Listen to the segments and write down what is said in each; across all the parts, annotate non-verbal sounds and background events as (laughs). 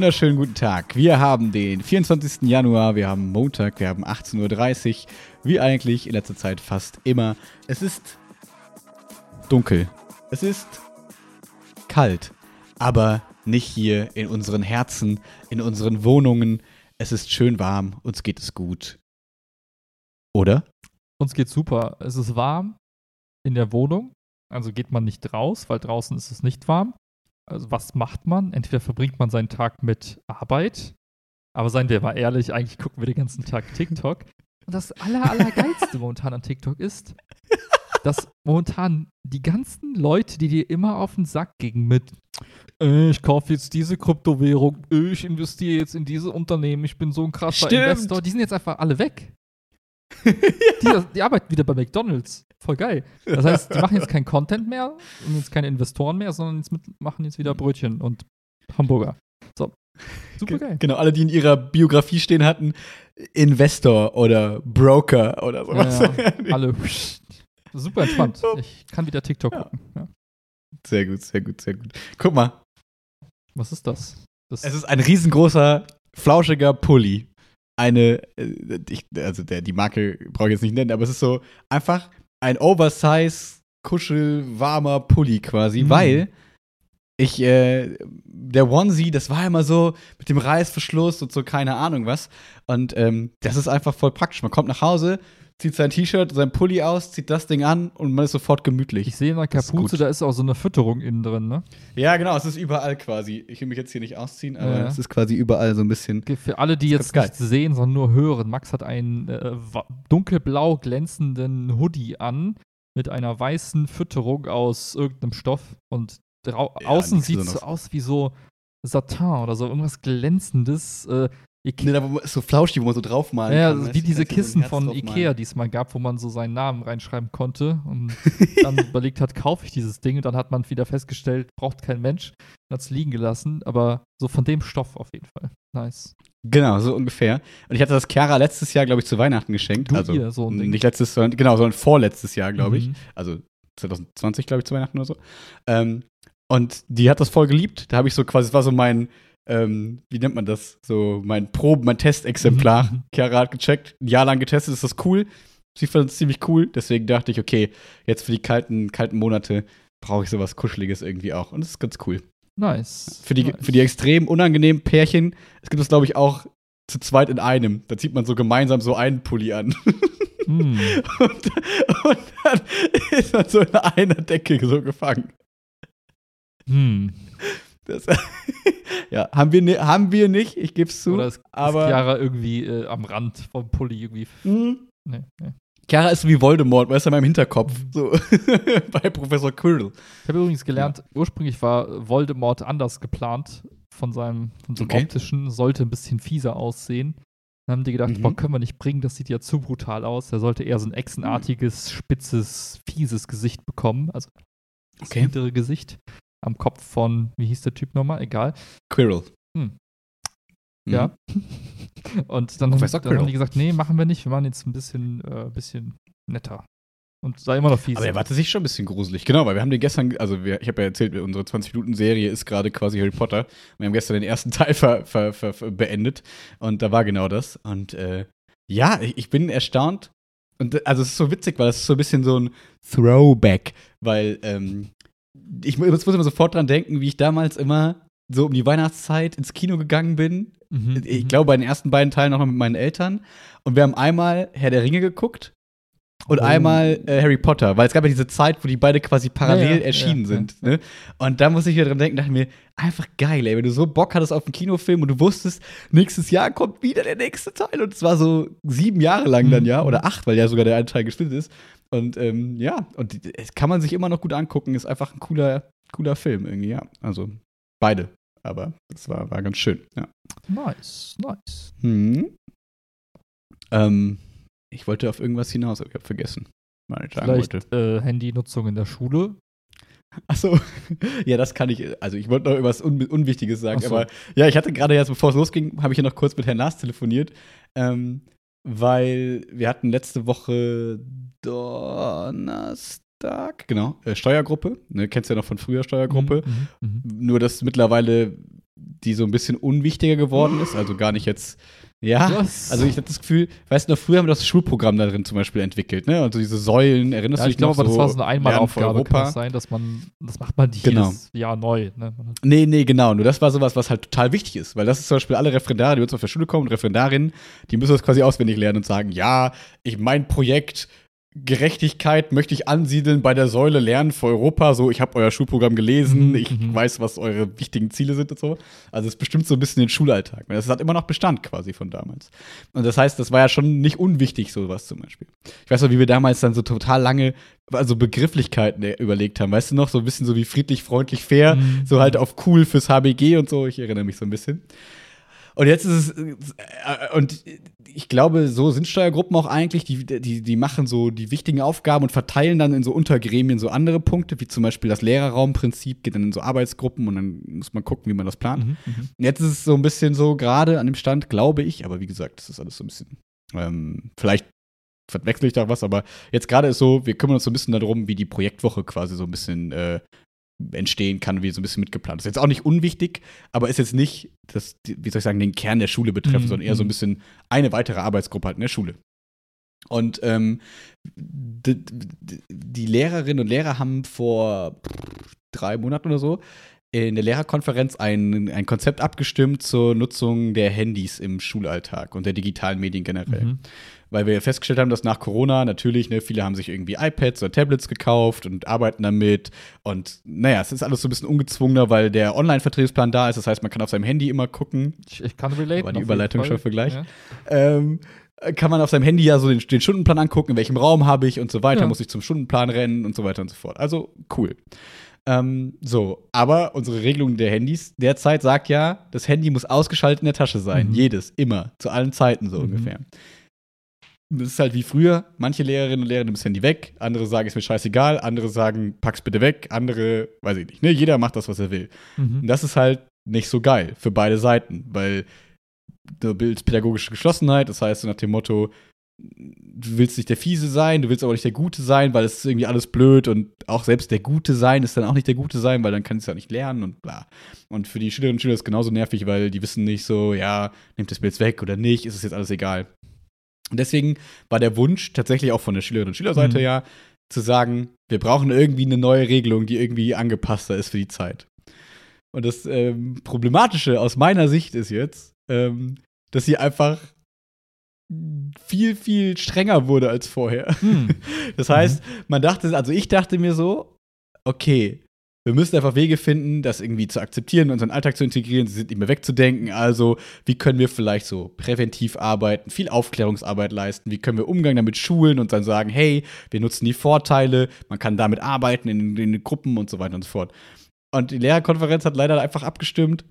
Wunderschönen guten Tag. Wir haben den 24. Januar, wir haben Montag, wir haben 18.30 Uhr, wie eigentlich in letzter Zeit fast immer. Es ist dunkel. Es ist kalt. Aber nicht hier in unseren Herzen, in unseren Wohnungen. Es ist schön warm, uns geht es gut. Oder? Uns geht's super. Es ist warm in der Wohnung. Also geht man nicht raus, weil draußen ist es nicht warm. Also was macht man? Entweder verbringt man seinen Tag mit Arbeit, aber seien wir mal ehrlich, eigentlich gucken wir den ganzen Tag TikTok. Und das aller, allergeilste momentan an TikTok ist, dass momentan die ganzen Leute, die dir immer auf den Sack gingen mit äh, ich kaufe jetzt diese Kryptowährung, äh, ich investiere jetzt in diese Unternehmen, ich bin so ein krasser Stimmt. Investor, die sind jetzt einfach alle weg. Die, die arbeiten wieder bei McDonalds. Voll geil. Das heißt, die machen jetzt keinen Content mehr und jetzt keine Investoren mehr, sondern jetzt mit, machen jetzt wieder Brötchen und Hamburger. So. Super geil. Genau, alle, die in ihrer Biografie stehen hatten, Investor oder Broker oder sowas. Ja, ja. Alle. Super entspannt. Ich kann wieder TikTok Ja. gucken. Ja. Sehr gut, sehr gut, sehr gut. Guck mal, Was ist das? das es ist ein riesengroßer, flauschiger Pulli. Eine, äh, ich, also der, die Marke brauche ich jetzt nicht nennen, aber es ist so einfach ein Oversize, kuschelwarmer Pulli quasi, Mhm. weil ich, äh, der Onesie, das war immer so mit dem Reißverschluss und so, keine Ahnung was. Und ähm, das ist einfach voll praktisch. Man kommt nach Hause, zieht sein T-Shirt, sein Pulli aus, zieht das Ding an und man ist sofort gemütlich. ich sehe in der ist Kapuze, gut. da ist auch so eine Fütterung innen drin, ne? Ja, genau, es ist überall quasi. Ich will mich jetzt hier nicht ausziehen, aber Ja. es ist quasi überall so ein bisschen. Für alle, die ist jetzt nicht sehen, sondern nur hören, Max hat einen äh, dunkelblau glänzenden Hoodie an mit einer weißen Fütterung aus irgendeinem Stoff und Ja, außen sieht es so aus wie so Satin oder so irgendwas glänzendes. Äh, ihr Nee, da wo man- so flauschig, wo man so draufmalen ja, kann. weißt wie du? diese so Kissen von. Ikea, die es mal gab, wo man so seinen Namen reinschreiben konnte und (laughs) dann überlegt hat, kaufe ich dieses Ding und dann hat man wieder festgestellt, braucht kein Mensch, hat es liegen gelassen, aber so von dem Stoff auf jeden Fall. Nice. Genau, so ungefähr. Und ich hatte das Chiara letztes Jahr, glaube ich, zu Weihnachten geschenkt. Du also ihr, so ein Ding. nicht letztes, sondern genau, sondern vorletztes Jahr, glaube ich. Mhm. Also 2020, glaube ich, zu Weihnachten oder so. Ähm, und die hat das voll geliebt. Da habe ich so quasi, das war so mein, ähm, wie nennt man das? So mein Proben, mein Testexemplar. Mhm. Chiara hat gecheckt, ein Jahr lang getestet, ist das cool. Sie fand es ziemlich cool. Deswegen dachte ich, okay, jetzt für die kalten, kalten Monate brauche ich sowas Kuscheliges irgendwie auch. Und das ist ganz cool. Nice. Für die, nice. für die extrem unangenehmen Pärchen, es gibt es, glaube ich, auch zu zweit in einem. Da zieht man so gemeinsam so einen Pulli an. Hm. (laughs) Und, und dann ist man so in einer Decke so gefangen. Hm. Das, (laughs) ja, haben wir, ne, haben wir nicht, ich gebe es zu. Oder ist, aber- ist Chiara irgendwie äh, am Rand vom Pulli irgendwie. Hm. Nee, nee. Chiara ist so wie Voldemort, weißt du, in meinem Hinterkopf. So (laughs) bei Professor Quirrell. Ich habe übrigens gelernt, ursprünglich war Voldemort anders geplant von seinem, von seinem Okay. optischen, sollte ein bisschen fieser aussehen. Dann haben die gedacht, Mhm. boah, können wir nicht bringen, das sieht ja zu brutal aus. Er sollte eher so ein echsenartiges, spitzes, fieses Gesicht bekommen. Also das Okay. hintere Gesicht am Kopf von, wie hieß der Typ nochmal? Egal. Quirrell. Hm. Mhm. Ja. (laughs) Und dann, haben- Professor dann haben die gesagt, nee, machen wir nicht, wir machen jetzt ein bisschen, äh, bisschen netter. Und sah immer noch fies. Aber er warte sich schon ein bisschen gruselig. Genau, weil wir haben den gestern, also wir, ich habe ja erzählt, unsere 20-Minuten-Serie ist gerade quasi Harry Potter. Wir haben gestern den ersten (laughs) Teil ver, ver, ver, beendet und da war genau das. Und äh, ja, ich, ich bin erstaunt. Und also es ist so witzig, weil es ist so ein bisschen so ein Throwback, weil ähm, ich mu- muss immer sofort dran denken, wie ich damals immer so um die Weihnachtszeit ins Kino gegangen bin. Mhm, Ich mhm. glaube, bei den ersten beiden Teilen noch mal mit meinen Eltern. Und wir haben einmal Herr der Ringe geguckt und Oh. einmal äh, Harry Potter, weil es gab ja diese Zeit, wo die beide quasi parallel Ja, ja, erschienen ja, sind. Ne? Und da muss ich wieder dran denken, dachte mir, einfach geil, ey, wenn du so Bock hattest auf einen Kinofilm und du wusstest, nächstes Jahr kommt wieder der nächste Teil und es war so sieben Jahre lang dann Mhm. ja, oder acht, weil ja sogar der eine Teil gesplittet ist. Und ähm, ja, und es kann man sich immer noch gut angucken, ist einfach ein cooler, cooler Film irgendwie, ja. Also beide, aber das war, war ganz schön, ja. Nice, nice. Hm. Ähm, ich wollte auf irgendwas hinaus, aber ich habe vergessen. Vielleicht äh, Handynutzung in der Schule. Achso, (laughs) ja, das kann ich. Also, ich wollte noch irgendwas Un Unwichtiges sagen, so. aber ja, ich hatte gerade jetzt, bevor es losging, habe ich ja noch kurz mit Herrn Naas telefoniert, ähm, weil wir hatten letzte Woche Donnerstag, genau, äh, Steuergruppe. Ne, kennst du ja noch von früher Steuergruppe. Mhm, mhm, mhm. Nur, dass mittlerweile die so ein bisschen unwichtiger geworden ist. Also gar nicht jetzt ja, Was? also ich habe das Gefühl, weißt du noch, früher haben wir das Schulprogramm da drin zum Beispiel entwickelt, ne? Also diese Säulen, erinnerst Ja, du ich dich noch glaube, aber das so war so eine Einmalaufgabe. Kann Europa? das sein, dass man, das macht man nicht Genau. jedes Jahr neu. Ne? Nee, nee, genau. Nur das war sowas, was halt total wichtig ist. Weil das ist zum Beispiel alle Referendare, die uns auf der Schule kommen, Referendarinnen, die müssen das quasi auswendig lernen und sagen, ja, ich mein Projekt Gerechtigkeit möchte ich ansiedeln bei der Säule Lernen für Europa. So, ich habe euer Schulprogramm gelesen, Mhm, ich mhm. weiß, was eure wichtigen Ziele sind und so. Also es bestimmt so ein bisschen den Schulalltag. Das hat immer noch Bestand quasi von damals. Und das heißt, das war ja schon nicht unwichtig, sowas zum Beispiel. Ich weiß noch, wie wir damals dann so total lange, also Begrifflichkeiten äh, überlegt haben. Weißt du noch, so ein bisschen so wie friedlich, freundlich, fair, Mhm. so halt auf cool fürs HBG und so. Ich erinnere mich so ein bisschen. Und jetzt ist es, äh, und ich glaube, so sind Steuergruppen auch eigentlich, die, die, die machen so die wichtigen Aufgaben und verteilen dann in so Untergremien so andere Punkte, wie zum Beispiel das Lehrerraumprinzip, geht dann in so Arbeitsgruppen und dann muss man gucken, wie man das plant. Mhm, mhm. Jetzt ist es so ein bisschen so gerade an dem Stand, glaube ich, aber wie gesagt, das ist alles so ein bisschen, ähm, vielleicht verwechsel ich da was, aber jetzt gerade ist so, wir kümmern uns so ein bisschen darum, wie die Projektwoche quasi so ein bisschen äh, entstehen kann, wie so ein bisschen mitgeplant ist. Jetzt auch nicht unwichtig, aber ist jetzt nicht, das, wie soll ich sagen, den Kern der Schule betreffen, Mhm, sondern eher so ein mhm. bisschen eine weitere Arbeitsgruppe halt in der Schule. Und ähm, d- d- die Lehrerinnen und Lehrer haben vor drei Monaten oder so in der Lehrerkonferenz ein, ein Konzept abgestimmt zur Nutzung der Handys im Schulalltag und der digitalen Medien generell Mhm. weil wir festgestellt haben, dass nach Corona natürlich, ne, viele haben sich irgendwie iPads oder Tablets gekauft und arbeiten damit. Und naja, es ist alles so ein bisschen ungezwungener, weil der Online-Vertriebsplan da ist. Das heißt, man kann auf seinem Handy immer gucken. Ich, ich kann relate. War die Überleitung schon für gleich? Ja. Ähm, kann man auf seinem Handy ja so den, den Stundenplan angucken, in welchem Raum habe ich und so weiter, Ja. muss ich zum Stundenplan rennen und so weiter und so fort. Also cool. Ähm, so, aber unsere Regelung der Handys derzeit sagt ja, das Handy muss ausgeschaltet in der Tasche sein. Mhm. Jedes, immer, zu allen Zeiten so Mhm. ungefähr. Das ist halt wie früher. Manche Lehrerinnen und Lehrer nehmen das Handy weg, andere sagen, ist mir scheißegal, andere sagen, pack's bitte weg, andere, weiß ich nicht. Ne? Jeder macht das, was er will. Und Mhm. das ist halt nicht so geil für beide Seiten, weil du bildest pädagogische Geschlossenheit, das heißt nach dem Motto, du willst nicht der Fiese sein, du willst aber nicht der Gute sein, weil es ist irgendwie alles blöd und auch selbst der Gute sein ist dann auch nicht der Gute sein, weil dann kannst du ja nicht lernen und bla. Und für die Schülerinnen und Schüler ist es genauso nervig, weil die wissen nicht so, ja, nimmt das mir jetzt weg oder nicht, ist es jetzt alles egal. Und deswegen war der Wunsch tatsächlich auch von der Schülerinnen und Schülerseite Mhm. ja, zu sagen, wir brauchen irgendwie eine neue Regelung, die irgendwie angepasster ist für die Zeit. Und das ähm, Problematische aus meiner Sicht ist jetzt, ähm, dass sie einfach viel, viel strenger wurde als vorher. Hm. (laughs) Das heißt, man dachte, also ich dachte mir so, okay, wir müssen einfach Wege finden, das irgendwie zu akzeptieren, in unseren Alltag zu integrieren, sie sind nicht mehr wegzudenken. Also, wie können wir vielleicht so präventiv arbeiten, viel Aufklärungsarbeit leisten, wie können wir Umgang damit schulen und dann sagen, hey, wir nutzen die Vorteile, man kann damit arbeiten in, in den Gruppen und so weiter und so fort. Und die Lehrerkonferenz hat leider einfach abgestimmt,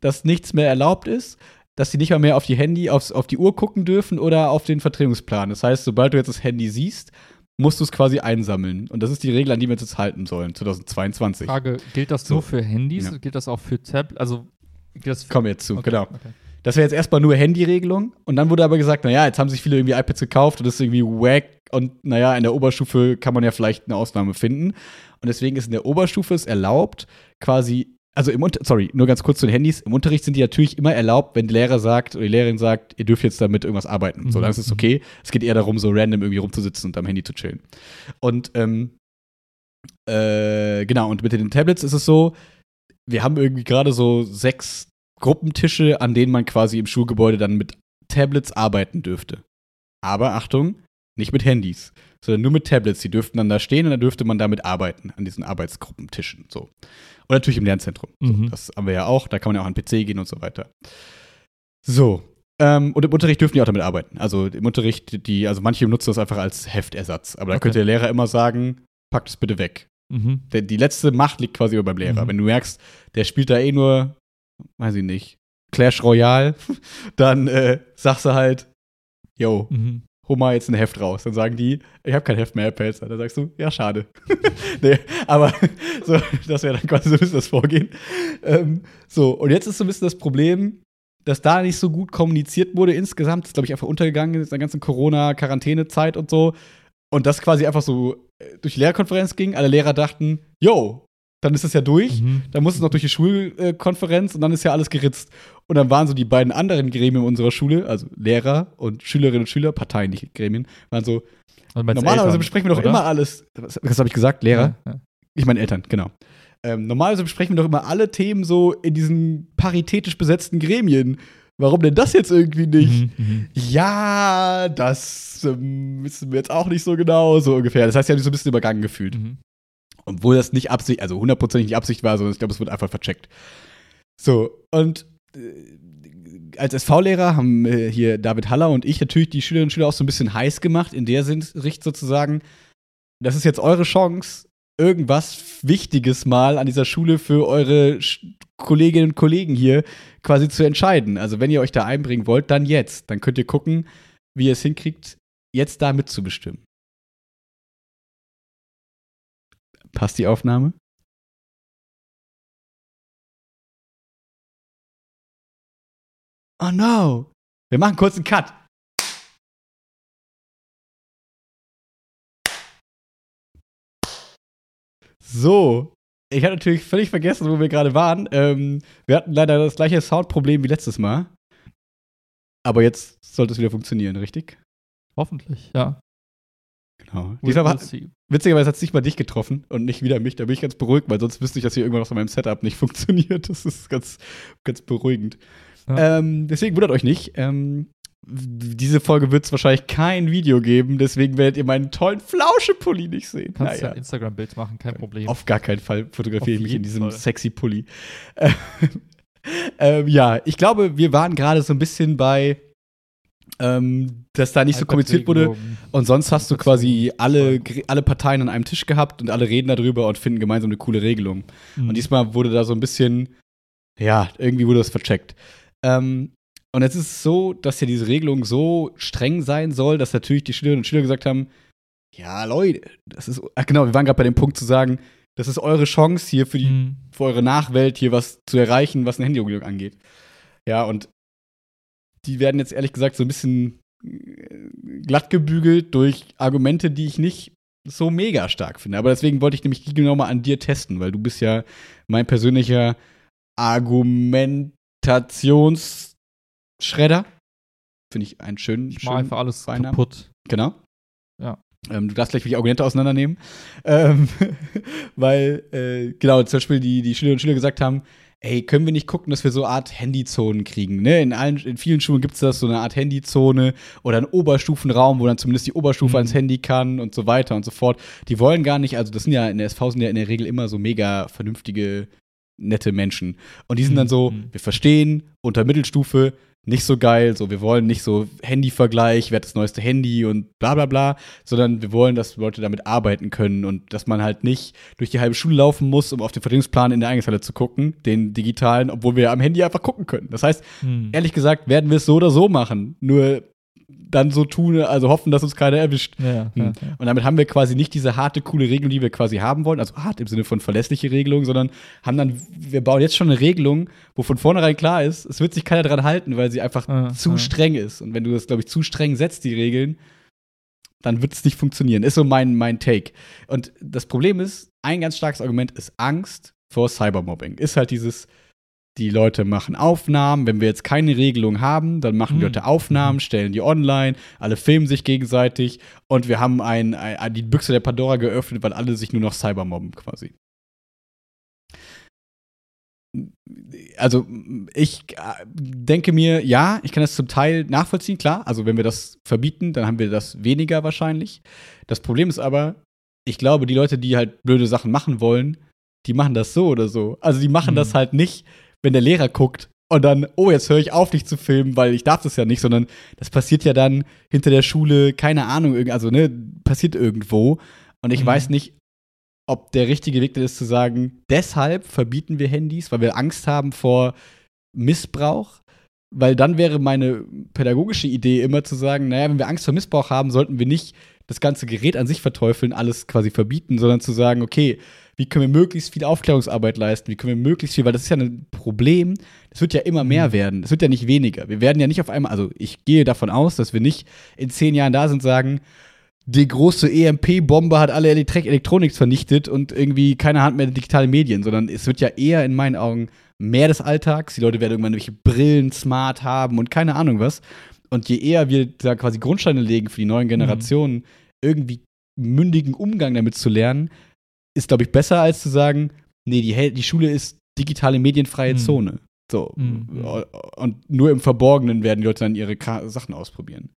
dass nichts mehr erlaubt ist, dass sie nicht mal mehr auf die Handy, aufs, auf die Uhr gucken dürfen oder auf den Vertretungsplan. Das heißt, sobald du jetzt das Handy siehst, musst du es quasi einsammeln. Und das ist die Regel, an die wir uns jetzt halten sollen, 2022. Frage, gilt das So. nur für Handys? Ja. Gilt das auch für Tablet? Also, das wir jetzt zu, Okay, genau. okay. Das wäre jetzt erstmal nur Handyregelung. Und dann wurde aber gesagt, naja, jetzt haben sich viele irgendwie iPads gekauft und das ist irgendwie wack. Und naja, in der Oberstufe kann man ja vielleicht eine Ausnahme finden. Und deswegen ist in der Oberstufe es erlaubt, quasi, also im Unter sorry, nur ganz kurz zu den Handys. Im Unterricht sind die natürlich immer erlaubt, wenn der Lehrer sagt oder die Lehrerin sagt, ihr dürft jetzt damit irgendwas arbeiten. So, Mhm, dann ist es okay. Es geht eher darum, so random irgendwie rumzusitzen und am Handy zu chillen. Und ähm, äh, genau, und mit den Tablets ist es so, wir haben irgendwie gerade so sechs Gruppentische, an denen man quasi im Schulgebäude dann mit Tablets arbeiten dürfte. Aber Achtung, nicht mit Handys, sondern nur mit Tablets. Die dürften dann da stehen und dann dürfte man damit arbeiten, an diesen Arbeitsgruppentischen. So. Und natürlich im Lernzentrum. Mhm. Das haben wir ja auch, da kann man ja auch an den PC gehen und so weiter. So. Ähm, und im Unterricht dürfen die auch damit arbeiten. Also im Unterricht, die, also manche nutzen das einfach als Heftersatz. Aber da Okay. könnte der Lehrer immer sagen, packt es bitte weg. Mhm. Der, die letzte Macht liegt quasi über beim Lehrer. Mhm. Wenn du merkst, der spielt da eh nur, weiß ich nicht, Clash Royale, (laughs) dann äh, sagst du halt, yo, Mhm. Hol mal jetzt ein Heft raus. Dann sagen die, ich habe kein Heft mehr, Herr Pelzer. Dann sagst du, ja, schade. (laughs) nee, aber (laughs) so, das wäre dann quasi so ein bisschen das Vorgehen. Ähm, so, und jetzt ist so ein bisschen das Problem, dass da nicht so gut kommuniziert wurde insgesamt. Das ist, glaube ich, einfach untergegangen in der ganzen Corona-Quarantänezeit und so. Und das quasi einfach so äh, durch die Lehrerkonferenz ging. Alle Lehrer dachten, yo, dann ist es ja durch. Mhm. Dann muss es noch durch die Schulkonferenz und dann ist ja alles geritzt. Und dann waren so die beiden anderen Gremien unserer Schule, also Lehrer und Schülerinnen und Schüler, Parteien, nicht Gremien, waren so, meinst normalerweise Eltern, besprechen wir doch oder? immer alles. Was, was habe ich gesagt? Lehrer? Ja, ja. Ich meine Eltern, genau. Ähm, normalerweise besprechen wir doch immer alle Themen so in diesen paritätisch besetzten Gremien. Warum denn das jetzt irgendwie nicht? Mhm, mhm. Ja, das ähm, wissen wir jetzt auch nicht so genau, so ungefähr. Das heißt, ja, so ein bisschen übergangen gefühlt. Mhm. Obwohl das nicht Absicht, also hundertprozentig nicht Absicht war, sondern ich glaube, es wird einfach vercheckt. So, und als SV-Lehrer haben äh, hier David Haller und ich natürlich die Schülerinnen und Schüler auch so ein bisschen heiß gemacht, in der Sicht sozusagen, das ist jetzt eure Chance, irgendwas Wichtiges mal an dieser Schule für eure Kolleginnen und Kollegen hier quasi zu entscheiden. Also wenn ihr euch da einbringen wollt, dann jetzt. Dann könnt ihr gucken, wie ihr es hinkriegt, jetzt da mitzubestimmen. Passt die Aufnahme? Oh no! Wir machen kurz einen Cut. So, ich hatte natürlich völlig vergessen, wo wir gerade waren. Ähm, wir hatten leider das gleiche Soundproblem wie letztes Mal. Aber jetzt sollte es wieder funktionieren, richtig? Hoffentlich, ja. Genau. Diesmal war, witzigerweise hat es nicht mal dich getroffen und nicht wieder mich. Da bin ich ganz beruhigt, weil sonst wüsste ich, dass hier irgendwas an meinem Setup nicht (laughs) funktioniert. Das ist ganz, ganz beruhigend. Ja. Ähm, deswegen wundert euch nicht. Ähm, diese Folge wird es wahrscheinlich kein Video geben, deswegen werdet ihr meinen tollen Flauschepulli nicht sehen. Kannst ja Naja. ein Instagram-Bild machen, kein Problem. Auf gar keinen Fall fotografiere ich mich in diesem Fall. sexy Pulli. Ähm, (laughs) ähm, ja, ich glaube, wir waren gerade so ein bisschen bei, ähm, dass da nicht so kommuniziert wurde. Und sonst hast du quasi alle, alle Parteien an einem Tisch gehabt und alle reden darüber und finden gemeinsam eine coole Regelung. Mhm. Und diesmal wurde da so ein bisschen, ja, irgendwie wurde das vercheckt. Ähm, und jetzt ist es so, dass ja diese Regelung so streng sein soll, dass natürlich die Schülerinnen und Schüler gesagt haben, ja, Leute, das ist, ach genau, wir waren gerade bei dem Punkt zu sagen, das ist eure Chance hier für die, Mhm. für eure Nachwelt hier was zu erreichen, was eine Handyregelung angeht. Ja, und die werden jetzt ehrlich gesagt so ein bisschen äh, glatt gebügelt durch Argumente, die ich nicht so mega stark finde. Aber deswegen wollte ich nämlich die genau mal an dir testen, weil du bist ja mein persönlicher Argumentationsschredder. Finde ich einen schönen, Ich mache schönen einfach alles Beinamen. kaputt. Genau. Ja. Ähm, du darfst gleich die Argumente auseinandernehmen. Ähm, (laughs) weil, äh, genau, zum Beispiel die, die Schülerinnen und Schüler gesagt haben, ey, können wir nicht gucken, dass wir so eine Art Handyzonen kriegen, ne? In, allen, in vielen Schulen gibt es das, so eine Art Handyzone oder einen Oberstufenraum, wo dann zumindest die Oberstufe Mhm. ans Handy kann und so weiter und so fort. Die wollen gar nicht, also das sind ja in der SV sind ja in der Regel immer so mega vernünftige, nette Menschen. Und die sind dann so, Mhm. wir verstehen, unter Mittelstufe, nicht so geil, so wir wollen nicht so Handyvergleich, wer hat das neueste Handy und bla bla bla, sondern wir wollen, dass Leute damit arbeiten können und dass man halt nicht durch die halbe Schule laufen muss, um auf den Vertretungsplan in der Eingangshalle zu gucken, den digitalen, obwohl wir am Handy einfach gucken können. Das heißt, Mhm. ehrlich gesagt, werden wir es so oder so machen, nur dann so tun, also hoffen, dass uns keiner erwischt. Ja, ja, Hm. ja. Und damit haben wir quasi nicht diese harte, coole Regelung, die wir quasi haben wollen, also hart im Sinne von verlässliche Regelung, sondern haben dann, wir bauen jetzt schon eine Regelung, wo von vornherein klar ist, es wird sich keiner dran halten, weil sie einfach zu streng ist. Und wenn du das, glaube ich, zu streng setzt, die Regeln, dann wird es nicht funktionieren. Ist so mein, mein Take. Und das Problem ist, ein ganz starkes Argument ist Angst vor Cybermobbing. Ist halt dieses, die Leute machen Aufnahmen. Wenn wir jetzt keine Regelung haben, dann machen die Mhm. Leute Aufnahmen, stellen die online, alle filmen sich gegenseitig und wir haben ein, ein, die Büchse der Pandora geöffnet, weil alle sich nur noch cybermobben quasi. Also ich äh, denke mir, ja, ich kann das zum Teil nachvollziehen, klar. Also wenn wir das verbieten, dann haben wir das weniger wahrscheinlich. Das Problem ist aber, ich glaube, die Leute, die halt blöde Sachen machen wollen, die machen das so oder so. Also die machen Mhm. das halt nicht, wenn der Lehrer guckt und dann, oh, jetzt höre ich auf, dich zu filmen, weil ich darf das ja nicht, sondern das passiert ja dann hinter der Schule, keine Ahnung, also ne, passiert irgendwo. Und ich Mhm. weiß nicht, ob der richtige Weg ist zu sagen, deshalb verbieten wir Handys, weil wir Angst haben vor Missbrauch. Weil dann wäre meine pädagogische Idee immer zu sagen, naja, wenn wir Angst vor Missbrauch haben, sollten wir nicht das ganze Gerät an sich verteufeln, alles quasi verbieten, sondern zu sagen, okay, wie können wir möglichst viel Aufklärungsarbeit leisten, wie können wir möglichst viel, weil das ist ja ein Problem, das wird ja immer mehr Mhm. werden, es wird ja nicht weniger. Wir werden ja nicht auf einmal, also ich gehe davon aus, dass wir nicht in zehn Jahren da sind und sagen, die große EMP-Bombe hat alle Elektrik Elektronik vernichtet und irgendwie keine Hand mehr digitale Medien, sondern es wird ja eher in meinen Augen mehr des Alltags. Die Leute werden irgendwann welche Brillen smart haben und keine Ahnung was. Und je eher wir da quasi Grundsteine legen für die neuen Generationen, mhm. irgendwie mündigen Umgang damit zu lernen, ist, glaube ich, besser als zu sagen, nee, die, die Schule ist digitale medienfreie mhm. Zone. So. Mhm. Und nur im Verborgenen werden die Leute dann ihre Sachen ausprobieren.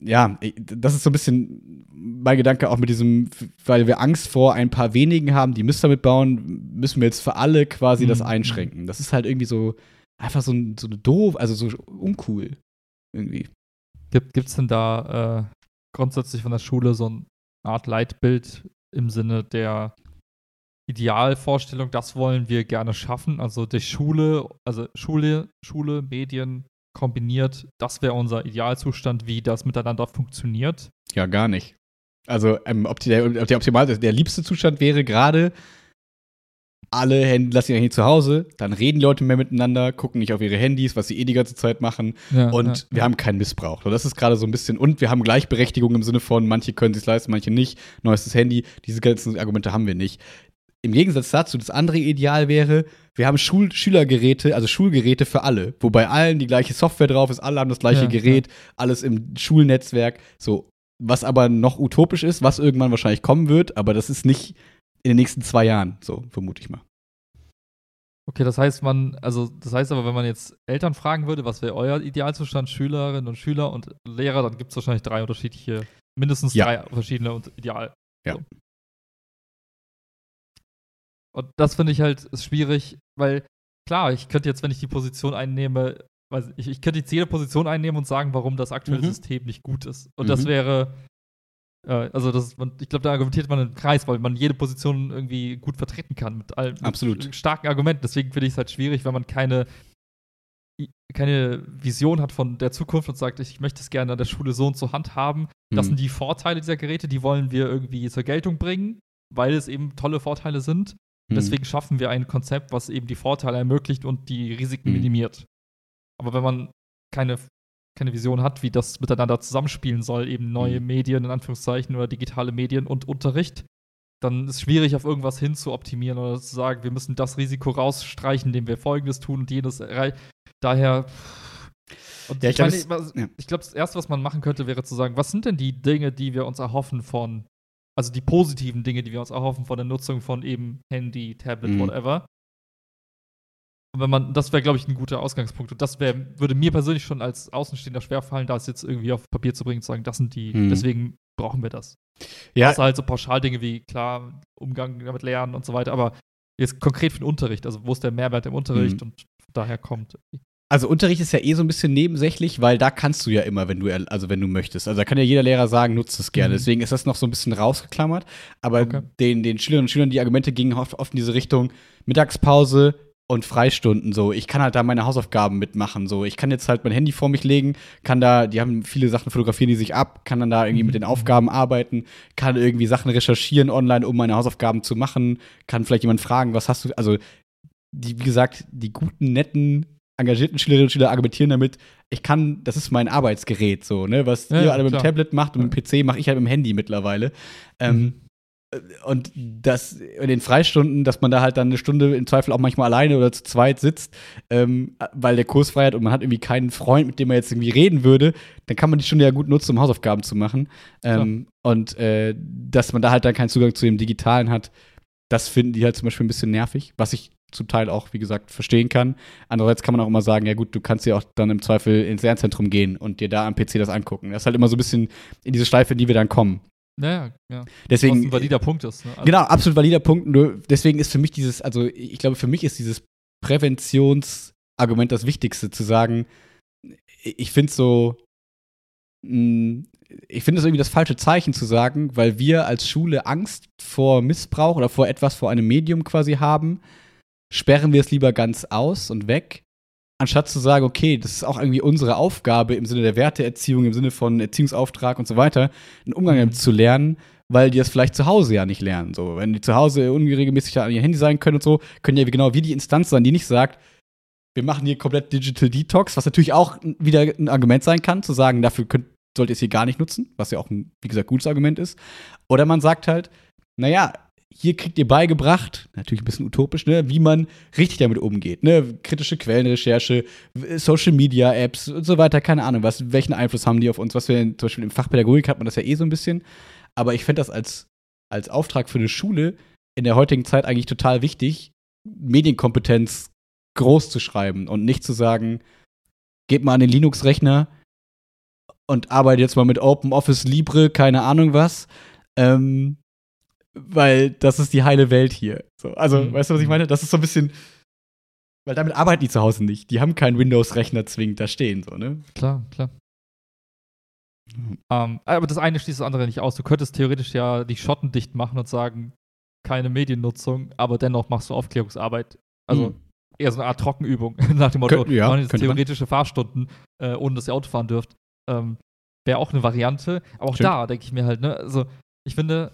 Ja, das ist so ein bisschen mein Gedanke auch mit diesem, weil wir Angst vor ein paar wenigen haben, die Mist damit bauen, müssen wir jetzt für alle quasi mhm. das einschränken. Das ist halt irgendwie so einfach so, so doof, also so uncool irgendwie. Gibt es denn da äh, grundsätzlich von der Schule so eine Art Leitbild im Sinne der Idealvorstellung, das wollen wir gerne schaffen. Also die Schule, also Schule, Schule, Medien kombiniert, das wäre unser Idealzustand, wie das miteinander funktioniert. Ja, gar nicht. Also ähm, ob der, der optimal, der liebste Zustand wäre gerade, alle Handy lassen sich zu Hause, dann reden die Leute mehr miteinander, gucken nicht auf ihre Handys, was sie eh die ganze Zeit machen ja, und ja, wir ja. haben keinen Missbrauch. das ist gerade so ein bisschen, und wir haben Gleichberechtigung im Sinne von, manche können sich leisten, manche nicht, neuestes Handy, diese ganzen Argumente haben wir nicht. Im Gegensatz dazu, das andere Ideal wäre, wir haben Schul Schülergeräte, also Schulgeräte für alle, wo bei allen die gleiche Software drauf ist, alle haben das gleiche Gerät, alles im Schulnetzwerk, so. Was aber noch utopisch ist, was irgendwann wahrscheinlich kommen wird, aber das ist nicht in den nächsten zwei Jahren, so vermute ich mal. Okay, das heißt, man, also das heißt aber, wenn man jetzt Eltern fragen würde, was wäre euer Idealzustand, Schülerinnen und Schüler und Lehrer, dann gibt es wahrscheinlich drei unterschiedliche, mindestens ja. drei verschiedene und Ideal. Ja. So. Und das finde ich halt schwierig, weil klar, ich könnte jetzt, wenn ich die Position einnehme, ich, ich könnte jetzt jede Position einnehmen und sagen, warum das aktuelle mhm. System nicht gut ist. Und mhm. das wäre also das, ich glaube, da argumentiert man im Kreis, weil man jede Position irgendwie gut vertreten kann mit, all, mit starken Argumenten. Deswegen finde ich es halt schwierig, wenn man keine, keine Vision hat von der Zukunft und sagt, ich möchte es gerne an der Schule so und so handhaben. Das mhm. sind die Vorteile dieser Geräte, die wollen wir irgendwie zur Geltung bringen, weil es eben tolle Vorteile sind. Mhm. Deswegen schaffen wir ein Konzept, was eben die Vorteile ermöglicht und die Risiken mhm. minimiert. Aber wenn man keine keine Vision hat, wie das miteinander zusammenspielen soll, eben neue mhm. Medien in Anführungszeichen oder digitale Medien und Unterricht, dann ist es schwierig, auf irgendwas hin zu optimieren oder zu sagen, wir müssen das Risiko rausstreichen, indem wir Folgendes tun und jenes erreichen. Daher. ja, ich, ich glaube, ja. glaub, das Erste, was man machen könnte, wäre zu sagen, was sind denn die Dinge, die wir uns erhoffen von, also die positiven Dinge, die wir uns erhoffen von der Nutzung von eben Handy, Tablet, mhm. whatever. Und wenn man, das wäre, glaube ich, ein guter Ausgangspunkt. Und das wär, würde mir persönlich schon als Außenstehender schwerfallen, das jetzt irgendwie auf Papier zu bringen, zu sagen, das sind die, hm. deswegen brauchen wir das. Ja. Außer halt so Pauschaldinge wie, klar, Umgang damit lernen und so weiter, aber jetzt konkret für den Unterricht, also wo ist der Mehrwert im Unterricht hm. und daher kommt. Also Unterricht ist ja eh so ein bisschen nebensächlich, weil da kannst du ja immer, wenn du also wenn du möchtest. Also da kann ja jeder Lehrer sagen, nutzt es gerne. Mhm. Deswegen ist das noch so ein bisschen rausgeklammert. Aber okay. den, den Schülerinnen und Schülern die Argumente gingen oft, oft in diese Richtung Mittagspause, und Freistunden so. Ich kann halt da meine Hausaufgaben mitmachen so. Ich kann jetzt halt mein Handy vor mich legen, kann da, die haben viele Sachen fotografieren die sich ab, kann dann da irgendwie mit den mhm. Aufgaben arbeiten, kann irgendwie Sachen recherchieren online, um meine Hausaufgaben zu machen, kann vielleicht jemand fragen, was hast du, also die, wie gesagt, die guten, netten, engagierten Schülerinnen und Schüler argumentieren damit, ich kann, das ist mein Arbeitsgerät so, ne, was ja, ihr alle mit dem Tablet macht und mit dem PC mache ich halt mit dem Handy mittlerweile. Ähm, mhm. Und das in den Freistunden, dass man da halt dann eine Stunde im Zweifel auch manchmal alleine oder zu zweit sitzt, ähm, weil der Kurs frei hat und man hat irgendwie keinen Freund, mit dem man jetzt irgendwie reden würde, dann kann man die Stunde ja gut nutzen, um Hausaufgaben zu machen. Ähm, und äh, dass man da halt dann keinen Zugang zu dem Digitalen hat, das finden die halt zum Beispiel ein bisschen nervig, was ich zum Teil auch, wie gesagt, verstehen kann. Andererseits kann man auch immer sagen, ja gut, du kannst ja auch dann im Zweifel ins Lernzentrum gehen und dir da am PC das angucken. Das ist halt immer so ein bisschen in diese Schleife, in die wir dann kommen. Naja, ja. Deswegen, Was ein valider Punkt ist. Ne? Also genau, absolut valider Punkt. Nur deswegen ist für mich dieses, also ich glaube, für mich ist dieses Präventionsargument das Wichtigste, zu sagen, ich finde so, hm, ich finde es irgendwie das falsche Zeichen zu sagen, weil wir als Schule Angst vor Missbrauch oder vor etwas, vor einem Medium quasi haben, sperren wir es lieber ganz aus und weg anstatt zu sagen, okay, das ist auch irgendwie unsere Aufgabe im Sinne der Werteerziehung, im Sinne von Erziehungsauftrag und so weiter, einen Umgang damit zu lernen, weil die das vielleicht zu Hause ja nicht lernen. So, wenn die zu Hause unregelmäßig an ihr Handy sein können und so, können ja genau wie die Instanz sein, die nicht sagt, wir machen hier komplett Digital Detox, was natürlich auch wieder ein Argument sein kann, zu sagen, dafür könnt, sollt ihr es hier gar nicht nutzen, was ja auch ein, wie gesagt, gutes Argument ist. Oder man sagt halt, naja, hier kriegt ihr beigebracht, natürlich ein bisschen utopisch, ne, wie man richtig damit umgeht. Ne? Kritische Quellenrecherche, Social Media Apps und so weiter, keine Ahnung, was, welchen Einfluss haben die auf uns, was wir zum Beispiel im Fach Pädagogik hat man das ja eh so ein bisschen. Aber ich fände das als, als Auftrag für eine Schule in der heutigen Zeit eigentlich total wichtig, Medienkompetenz groß zu schreiben und nicht zu sagen, geht mal an den Linux-Rechner und arbeitet jetzt mal mit Open Office Libre, keine Ahnung was. Ähm, weil das ist die heile Welt hier. So, also, mhm. weißt du, was ich meine? Das ist so ein bisschen. Weil damit arbeiten die zu Hause nicht. Die haben keinen Windows-Rechner zwingend da stehen, so, ne? Klar, klar. Mhm. Ähm, aber das eine schließt das andere nicht aus. Du könntest theoretisch ja die Schotten dicht machen und sagen, keine Mediennutzung, aber dennoch machst du Aufklärungsarbeit. Also mhm. eher so eine Art Trockenübung (laughs) nach dem Motto, Kön ja, machen jetzt theoretische man. Fahrstunden, äh, ohne dass ihr Auto fahren dürft. Ähm, Wäre auch eine Variante. Aber auch Stimmt. da denke ich mir halt, ne, also ich finde,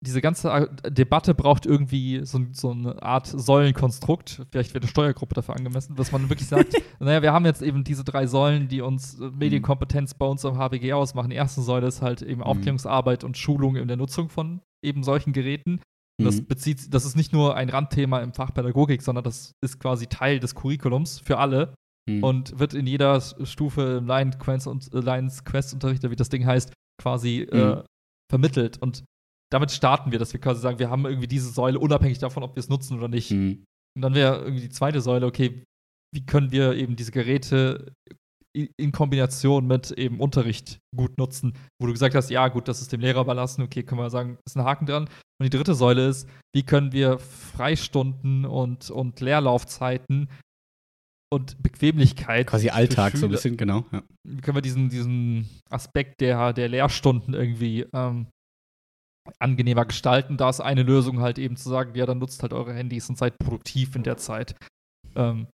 diese ganze Debatte braucht irgendwie so, so, eine Art Säulenkonstrukt. Vielleicht wird eine Steuergruppe dafür angemessen, dass man wirklich sagt, (laughs) naja, wir haben jetzt eben diese drei Säulen, die uns äh, Medienkompetenz bei uns am HBG ausmachen. Die erste Säule ist halt eben mhm. Aufklärungsarbeit und Schulung in der Nutzung von eben solchen Geräten. Und das mhm. bezieht, das ist nicht nur ein Randthema im Fach Pädagogik, sondern das ist quasi Teil des Curriculums für alle mhm. und wird in jeder Stufe im Lions Quest, und, äh, Lions Quest unterrichtet, wie das Ding heißt, quasi äh, mhm. vermittelt. Und damit starten wir, dass wir quasi sagen, wir haben irgendwie diese Säule, unabhängig davon, ob wir es nutzen oder nicht. Mhm. Und dann wäre irgendwie die zweite Säule, okay, wie können wir eben diese Geräte in Kombination mit eben Unterricht gut nutzen, wo du gesagt hast, ja, gut, das ist dem Lehrer überlassen, okay, können wir sagen, ist ein Haken dran. Und die dritte Säule ist, wie können wir Freistunden und, und Leerlaufzeiten und Bequemlichkeit. Quasi Alltag, Schüler, so ein bisschen, genau. Ja. Wie können wir diesen, diesen Aspekt der, der Lehrstunden irgendwie ähm, angenehmer gestalten. Da ist eine Lösung halt eben zu sagen, ja, dann nutzt halt eure Handys und seid produktiv in der Zeit. Ähm,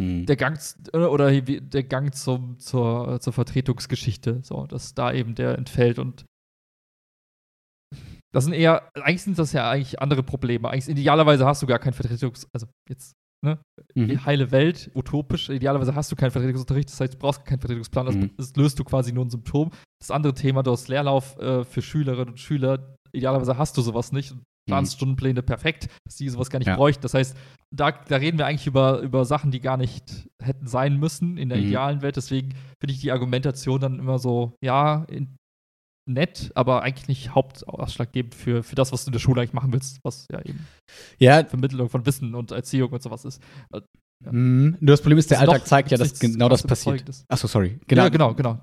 hm. Der Gang oder der Gang zum, zur, zur Vertretungsgeschichte, so, dass da eben der entfällt und das sind eher, eigentlich sind das ja eigentlich andere Probleme. Eigentlich idealerweise hast du gar kein Vertretungs, also jetzt ne? Mhm. Heile Welt, utopisch. Idealerweise hast du keinen Vertretungsunterricht, das heißt, du brauchst keinen Vertretungsplan. Das, mhm. das löst du quasi nur ein Symptom. Das andere Thema, du hast Leerlauf äh, für Schülerinnen und Schüler. Idealerweise hast du sowas nicht. Und planst mhm. Stundenpläne perfekt, dass die sowas gar nicht ja. bräuchten. Das heißt, da, da reden wir eigentlich über, über Sachen, die gar nicht hätten sein müssen in der mhm. idealen Welt. Deswegen finde ich die Argumentation dann immer so, ja, in, nett, aber eigentlich nicht hauptausschlaggebend für, für das, was du in der Schule eigentlich machen willst, was ja eben ja. Vermittlung von Wissen und Erziehung und sowas ist. Äh, ja. Mm, nur das Problem ist, der das Alltag zeigt ja, dass genau das passiert. Achso, sorry. Genau. Ja, genau, genau.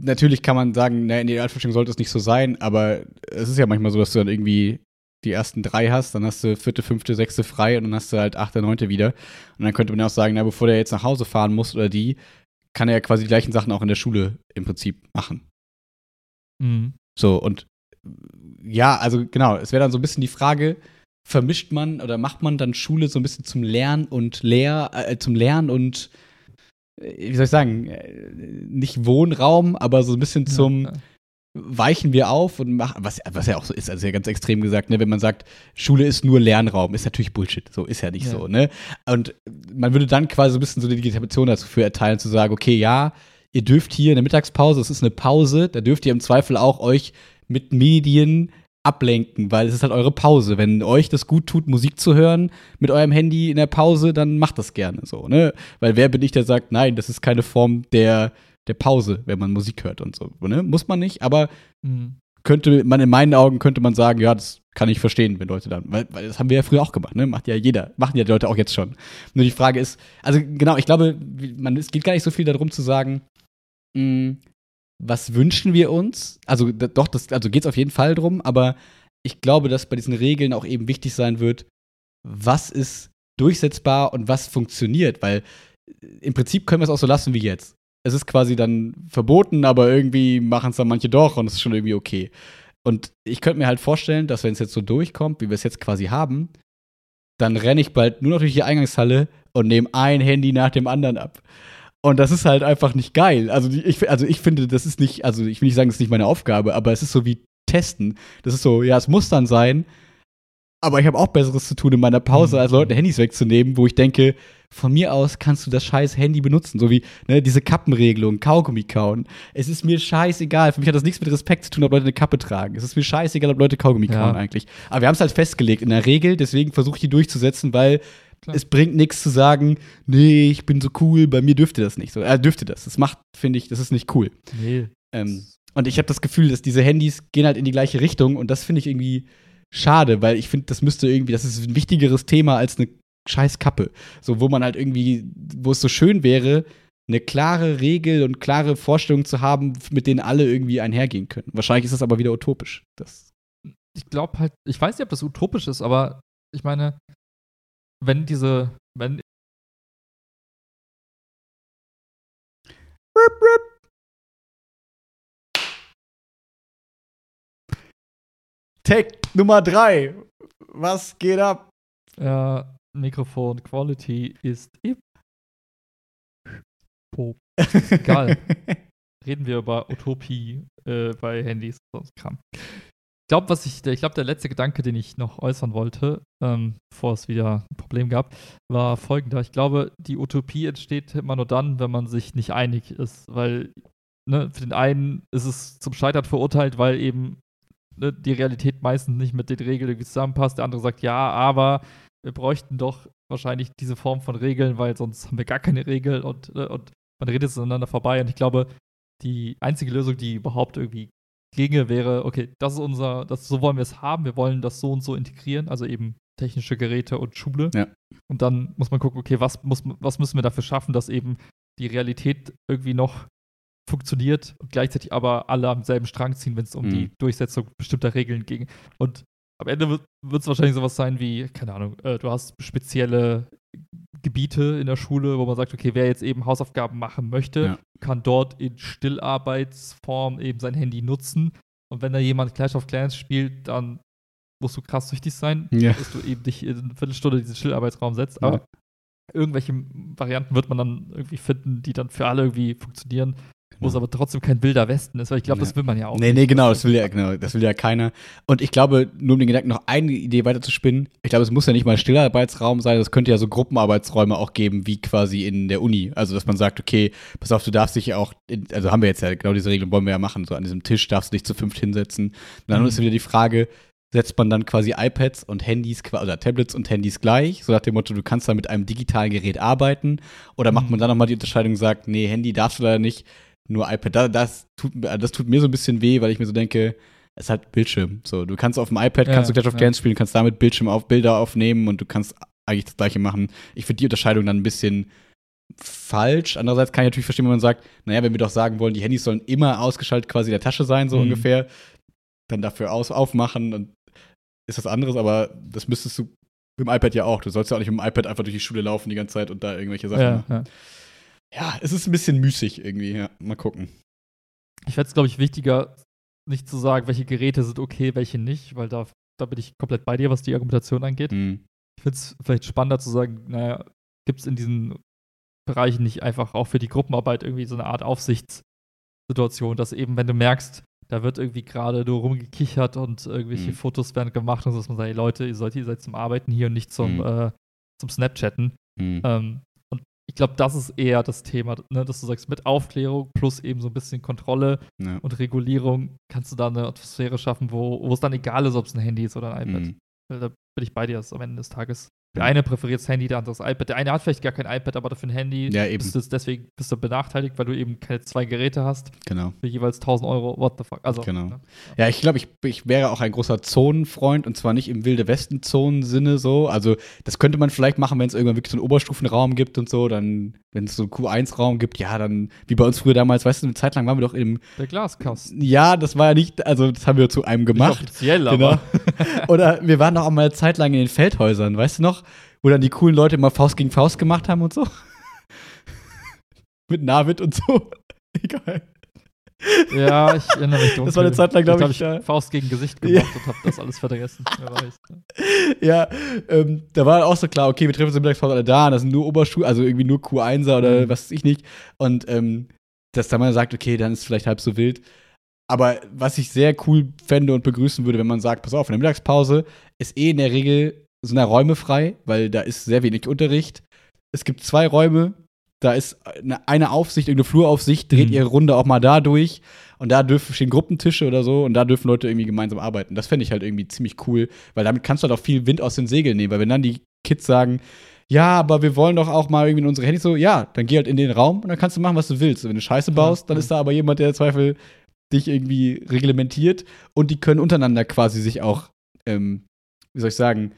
Natürlich kann man sagen, na, in der Altforschung sollte es nicht so sein, aber es ist ja manchmal so, dass du dann irgendwie die ersten drei hast, dann hast du vierte, fünfte, sechste frei und dann hast du halt achte, neunte wieder. Und dann könnte man ja auch sagen, na, bevor der jetzt nach Hause fahren muss oder die, kann er ja quasi die gleichen Sachen auch in der Schule im Prinzip machen. Mhm. So, und ja, also genau, es wäre dann so ein bisschen die Frage, vermischt man oder macht man dann Schule so ein bisschen zum Lernen und Lehr, äh, zum Lernen und äh, wie soll ich sagen, äh, nicht Wohnraum, aber so ein bisschen zum ja, ja. weichen wir auf und machen, was, was ja auch so ist, also ja ganz extrem gesagt, ne, wenn man sagt, Schule ist nur Lernraum, ist natürlich Bullshit, so ist ja nicht ja. so, ne? Und man würde dann quasi so ein bisschen so eine Legitimation dafür erteilen, zu sagen, okay, ja, ihr dürft hier in der Mittagspause, es ist eine Pause, da dürft ihr im Zweifel auch euch mit Medien ablenken, weil es ist halt eure Pause. Wenn euch das gut tut, Musik zu hören mit eurem Handy in der Pause, dann macht das gerne so, ne? Weil wer bin ich, der sagt, nein, das ist keine Form der, der Pause, wenn man Musik hört und so, ne? Muss man nicht, aber mhm. könnte man in meinen Augen könnte man sagen, ja, das kann ich verstehen, wenn Leute dann, weil, weil das haben wir ja früher auch gemacht, ne? Macht ja jeder, machen ja die Leute auch jetzt schon. Nur die Frage ist, also genau, ich glaube, man, es geht gar nicht so viel darum zu sagen, mh, hm, was wünschen wir uns? Also doch, das, also geht es auf jeden Fall drum, aber ich glaube, dass bei diesen Regeln auch eben wichtig sein wird, was ist durchsetzbar und was funktioniert, weil äh, im Prinzip können wir es auch so lassen wie jetzt. Es ist quasi dann verboten, aber irgendwie machen es dann manche doch und es ist schon irgendwie okay. Und ich könnte mir halt vorstellen, dass wenn es jetzt so durchkommt, wie wir es jetzt quasi haben, dann renne ich bald nur noch durch die Eingangshalle und nehme ein Handy nach dem anderen ab. Und das ist halt einfach nicht geil. Also ich, also ich finde, das ist nicht, also ich will nicht sagen, das ist nicht meine Aufgabe, aber es ist so wie testen. Das ist so, ja, es muss dann sein, Aber ich habe auch Besseres zu tun in meiner Pause, Mhm. als Leuten Handys wegzunehmen, wo ich denke, von mir aus kannst du das scheiß Handy benutzen, so wie ne, diese Kappenregelung, Kaugummi kauen. Es ist mir scheißegal. Für mich hat das nichts mit Respekt zu tun, ob Leute eine Kappe tragen. Es ist mir scheißegal, ob Leute Kaugummi Ja. kauen eigentlich. Aber wir haben es halt festgelegt in der Regel, deswegen versuche ich die durchzusetzen, weil Klar. es bringt nichts zu sagen, nee, ich bin so cool, bei mir dürfte das nicht. So, äh, dürfte das. Das macht, finde ich, das ist nicht cool. Nee. Ähm, und ich habe das Gefühl, dass diese Handys gehen halt in die gleiche Richtung und das finde ich irgendwie schade, weil ich finde, das müsste irgendwie, das ist ein wichtigeres Thema als eine scheiß Kappe. So, wo man halt irgendwie, wo es so schön wäre, eine klare Regel und klare Vorstellung zu haben, mit denen alle irgendwie einhergehen können. Wahrscheinlich ist das aber wieder utopisch. Das, ich glaube halt, ich weiß nicht, ob das utopisch ist, aber ich meine, wenn diese, wenn Take Nummer drei. Was geht ab? äh, Mikrofon Quality ist im Po. Egal. (laughs) Reden wir über Utopie äh, bei Handys und sonst Kram. Ich glaube, was ich, ich glaube, der letzte Gedanke, den ich noch äußern wollte, ähm, bevor es wieder ein Problem gab, war folgender. Ich glaube, die Utopie entsteht immer nur dann, wenn man sich nicht einig ist, weil ne, für den einen ist es zum Scheitern verurteilt, weil eben ne, die Realität meistens nicht mit den Regeln zusammenpasst. Der andere sagt, ja, aber wir bräuchten doch wahrscheinlich diese Form von Regeln, weil sonst haben wir gar keine Regeln und, ne, und man redet es aneinander vorbei. Und ich glaube, die einzige Lösung, die überhaupt irgendwie ginge, wäre, okay, das ist unser, das, so wollen wir es haben, wir wollen das so und so integrieren, also eben technische Geräte und Schule. Ja. Und dann muss man gucken, okay, was, muss, was müssen wir dafür schaffen, dass eben die Realität irgendwie noch funktioniert und gleichzeitig aber alle am selben Strang ziehen, wenn es um Mhm. die Durchsetzung bestimmter Regeln ging. Und am Ende wird es wahrscheinlich sowas sein wie, keine Ahnung, äh, du hast spezielle Gebiete in der Schule, wo man sagt, okay, wer jetzt eben Hausaufgaben machen möchte, Ja. kann dort in Stillarbeitsform eben sein Handy nutzen. Und wenn da jemand Clash of Clans spielt, dann musst du krass süchtig sein, Ja. dass du eben dich in eine Viertelstunde in diesen Stillarbeitsraum setzt. Ja. Aber irgendwelche Varianten wird man dann irgendwie finden, die dann für alle irgendwie funktionieren, wo es aber trotzdem kein wilder Westen ist, weil ich glaube, Ja. das will man ja auch. Nee, nicht. nee, genau, das will ja, genau, das will ja keiner. Und ich glaube, nur um den Gedanken noch eine Idee weiter zu spinnen, ich glaube, es muss ja nicht mal ein Stillarbeitsraum sein, es könnte ja so Gruppenarbeitsräume auch geben, wie quasi in der Uni. Also, dass man sagt, okay, pass auf, du darfst dich ja auch, in, also haben wir jetzt ja, genau diese Regelung wollen wir ja machen, so an diesem Tisch darfst du dich zu fünft hinsetzen. Und dann Mhm. ist wieder die Frage, setzt man dann quasi iPads und Handys, oder Tablets und Handys gleich, so nach dem Motto, du kannst da mit einem digitalen Gerät arbeiten, oder macht Mhm. man dann nochmal die Unterscheidung und sagt, nee, Handy darfst du leider nicht, nur iPad. Da, das, tut, mir- das tut mir so ein bisschen weh, weil ich mir so denke, es hat Bildschirm. So, du kannst auf dem iPad, Ja, kannst du Clash of ja. Clans spielen, kannst damit Bildschirm auf Bilder aufnehmen und du kannst eigentlich das gleiche machen. Ich finde die Unterscheidung dann ein bisschen falsch. Andererseits kann ich natürlich verstehen, wenn man sagt, naja, wenn wir doch sagen wollen, die Handys sollen immer ausgeschaltet quasi in der Tasche sein, so Mhm. ungefähr, dann dafür aus, aufmachen und ist was anderes, aber das müsstest du mit dem iPad ja auch. Du sollst ja auch nicht mit dem iPad einfach durch die Schule laufen die ganze Zeit und da irgendwelche Sachen ja, machen. ja. Ja, es ist ein bisschen müßig irgendwie, ja. Mal gucken. Ich fände es, glaube ich, wichtiger, nicht zu sagen, welche Geräte sind okay, welche nicht, weil da, da bin ich komplett bei dir, was die Argumentation angeht. Hm. Ich finde es vielleicht spannender zu sagen, naja, gibt es in diesen Bereichen nicht einfach auch für die Gruppenarbeit irgendwie so eine Art Aufsichtssituation, dass eben, wenn du merkst, da wird irgendwie gerade nur rumgekichert und irgendwelche Mhm. Fotos werden gemacht und so, dass man sagt, ey Leute, ihr sollt ihr seid zum Arbeiten hier und nicht zum, Mhm. äh, zum Snapchatten. Hm. Ähm, ich glaube, das ist eher das Thema, ne, dass du sagst, mit Aufklärung plus eben so ein bisschen Kontrolle Ja. und Regulierung kannst du da eine Atmosphäre schaffen, wo, wo es dann egal ist, ob es ein Handy ist oder ein iPad. Hm. Weil Da bin ich bei dir, das ist am Ende des Tages. Der Ja. eine präferiert das Handy, der andere das iPad. Der eine hat vielleicht gar kein iPad, aber dafür ein Handy. Ja, eben. Bist du deswegen bist du benachteiligt, weil du eben keine zwei Geräte hast Genau. für jeweils 1000 Euro. What the fuck? Also, Genau. ne? Ja, ich glaube, ich, ich wäre auch ein großer Zonenfreund und zwar nicht im Wilde Westen-Zonen-Sinne so. Also, das könnte man vielleicht machen, wenn es irgendwann wirklich so einen Oberstufenraum gibt und so. Dann, wenn es so einen Q1-Raum gibt, ja, dann, wie bei uns früher damals, weißt du, eine Zeit lang waren wir doch im. Der Glaskasten. Ja, das war ja nicht, also, das haben wir zu einem Nicht gemacht. offiziell, Genau. aber. (laughs) Oder wir waren doch auch mal eine Zeit lang in den Feldhäusern, weißt du noch? Wo dann die coolen Leute immer Faust gegen Faust gemacht haben und so. (laughs) Mit Navid und so. (laughs) Egal. ja, ich erinnere mich (laughs) dunkel. Das war eine Zeit lang, glaub Vielleicht ich, hab da- Faust gegen Gesicht gemacht und hab das alles vergessen. Wer weiß. ja, ähm, da war auch so klar, okay, wir treffen uns in Mittagspause alle da, und das sind nur Oberstuhl, also irgendwie nur Q1er oder Mhm. was weiß ich nicht. Und ähm, dass da man sagt, okay, dann ist es vielleicht halb so wild. aber was ich sehr cool fände und begrüßen würde, wenn man sagt, pass auf, in der Mittagspause ist eh in der Regel sind da Räume frei, weil da ist sehr wenig Unterricht. Es gibt zwei Räume, da ist eine, Aufsicht, irgendeine Fluraufsicht, dreht Mhm. ihre Runde auch mal da durch. Und da dürfen stehen Gruppentische oder so und da dürfen Leute irgendwie gemeinsam arbeiten. Das fände ich halt irgendwie ziemlich cool, weil damit kannst du halt auch viel Wind aus den Segeln nehmen. Weil wenn dann die Kids sagen, ja, aber wir wollen doch auch mal irgendwie in unsere Handys so, ja, dann geh halt in den Raum und dann kannst du machen, was du willst. Und wenn du Scheiße baust, dann ist da aber jemand, der im Zweifel dich irgendwie reglementiert und die können untereinander quasi sich auch, ähm, wie soll ich sagen,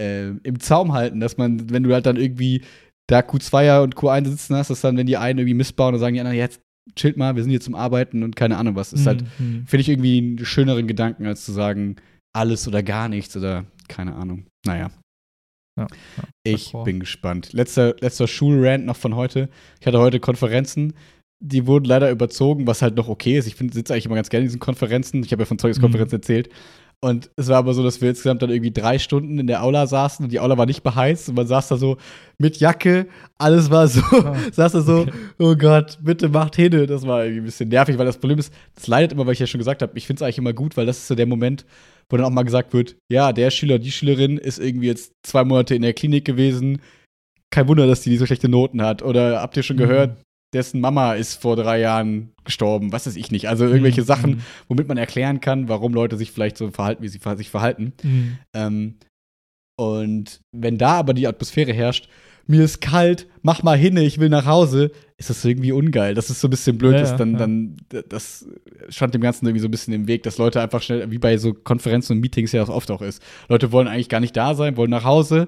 äh, im Zaum halten, dass man, wenn du halt dann irgendwie da Q2er und Q1 sitzen hast, dass dann, wenn die einen irgendwie missbauen, dann sagen die anderen, jetzt chillt mal, wir sind hier zum Arbeiten und keine Ahnung was. Ist halt, Mhm. finde ich irgendwie einen schöneren Gedanken, als zu sagen, alles oder gar nichts oder keine Ahnung. Naja. Ja, ja, ich bin gespannt. Letzter, letzter Schulrant noch von heute. Ich hatte heute Konferenzen, die wurden leider überzogen, was halt noch okay ist. Ich sitze eigentlich immer ganz gerne in diesen Konferenzen. Ich habe ja von Zeugniskonferenzen erzählt. Und es war aber so, dass wir insgesamt dann irgendwie drei Stunden in der Aula saßen und die Aula war nicht beheizt und man saß da so mit Jacke, alles war so, Ah, (laughs) saß da so, okay. oh Gott, bitte macht hin. Das war irgendwie ein bisschen nervig, weil das Problem ist, das leidet immer, weil ich ja schon gesagt habe, ich finde es eigentlich immer gut, weil das ist so der Moment, wo dann auch mal gesagt wird, ja, der Schüler, die Schülerin ist irgendwie jetzt zwei Monate in der Klinik gewesen. Kein Wunder, dass die so schlechte Noten hat. Oder habt ihr schon Mhm. gehört, dessen Mama ist vor drei Jahren gestorben, was weiß ich nicht. Also irgendwelche Mhm. Sachen, womit man erklären kann, warum Leute sich vielleicht so verhalten, wie sie sich verhalten. Mhm. Ähm, und wenn da aber die Atmosphäre herrscht, mir ist kalt, mach mal hin, ich will nach Hause, ist das irgendwie ungeil. Das ist so ein bisschen blöd, Ja, dass dann, ja. dann, das stand dem Ganzen irgendwie so ein bisschen im Weg, dass Leute einfach schnell, wie bei so Konferenzen und Meetings ja das oft auch ist. Leute wollen eigentlich gar nicht da sein, wollen nach Hause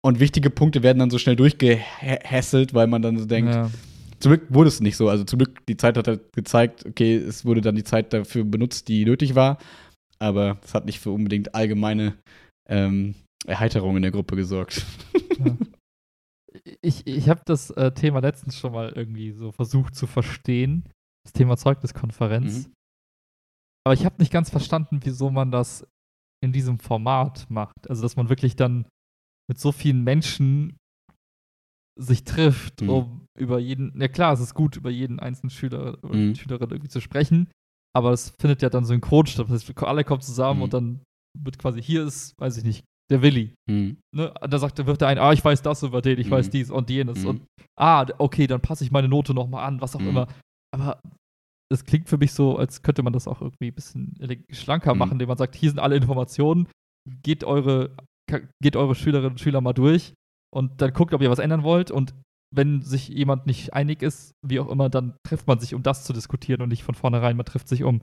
und wichtige Punkte werden dann so schnell durchgehässelt, weil man dann so denkt, Ja. Zum Glück wurde es nicht so. Also zum Glück, die Zeit hat halt gezeigt, okay, es wurde dann die Zeit dafür benutzt, die nötig war. Aber es hat nicht für unbedingt allgemeine ähm, Erheiterung in der Gruppe gesorgt. (laughs) Ich, ich habe das äh, Thema letztens schon mal irgendwie so versucht zu verstehen, das Thema Zeugniskonferenz. Mhm. Aber ich habe nicht ganz verstanden, wieso man das in diesem Format macht. Also, dass man wirklich dann mit so vielen Menschen sich trifft, Mhm. um über jeden, ja klar, es ist gut, über jeden einzelnen Schüler oder Mhm. Schülerin irgendwie zu sprechen, aber es findet ja dann synchron statt. Das heißt, alle kommen zusammen Mhm. und dann wird quasi, hier ist, weiß ich nicht, der Willi. Mhm. Ne? Da sagt, wird der ein, ah, ich weiß das über den, ich Mhm. weiß dies und jenes. Mhm. Und ah, d- okay, dann passe ich meine Note nochmal an, was auch Mhm. immer. Aber es klingt für mich so, als könnte man das auch irgendwie ein bisschen schlanker Mhm. machen, indem man sagt, hier sind alle Informationen, geht eure, geht eure Schülerinnen und Schüler mal durch und dann guckt, ob ihr was ändern wollt und wenn sich jemand nicht einig ist, wie auch immer, dann trifft man sich, um das zu diskutieren und nicht von vornherein, man trifft sich, um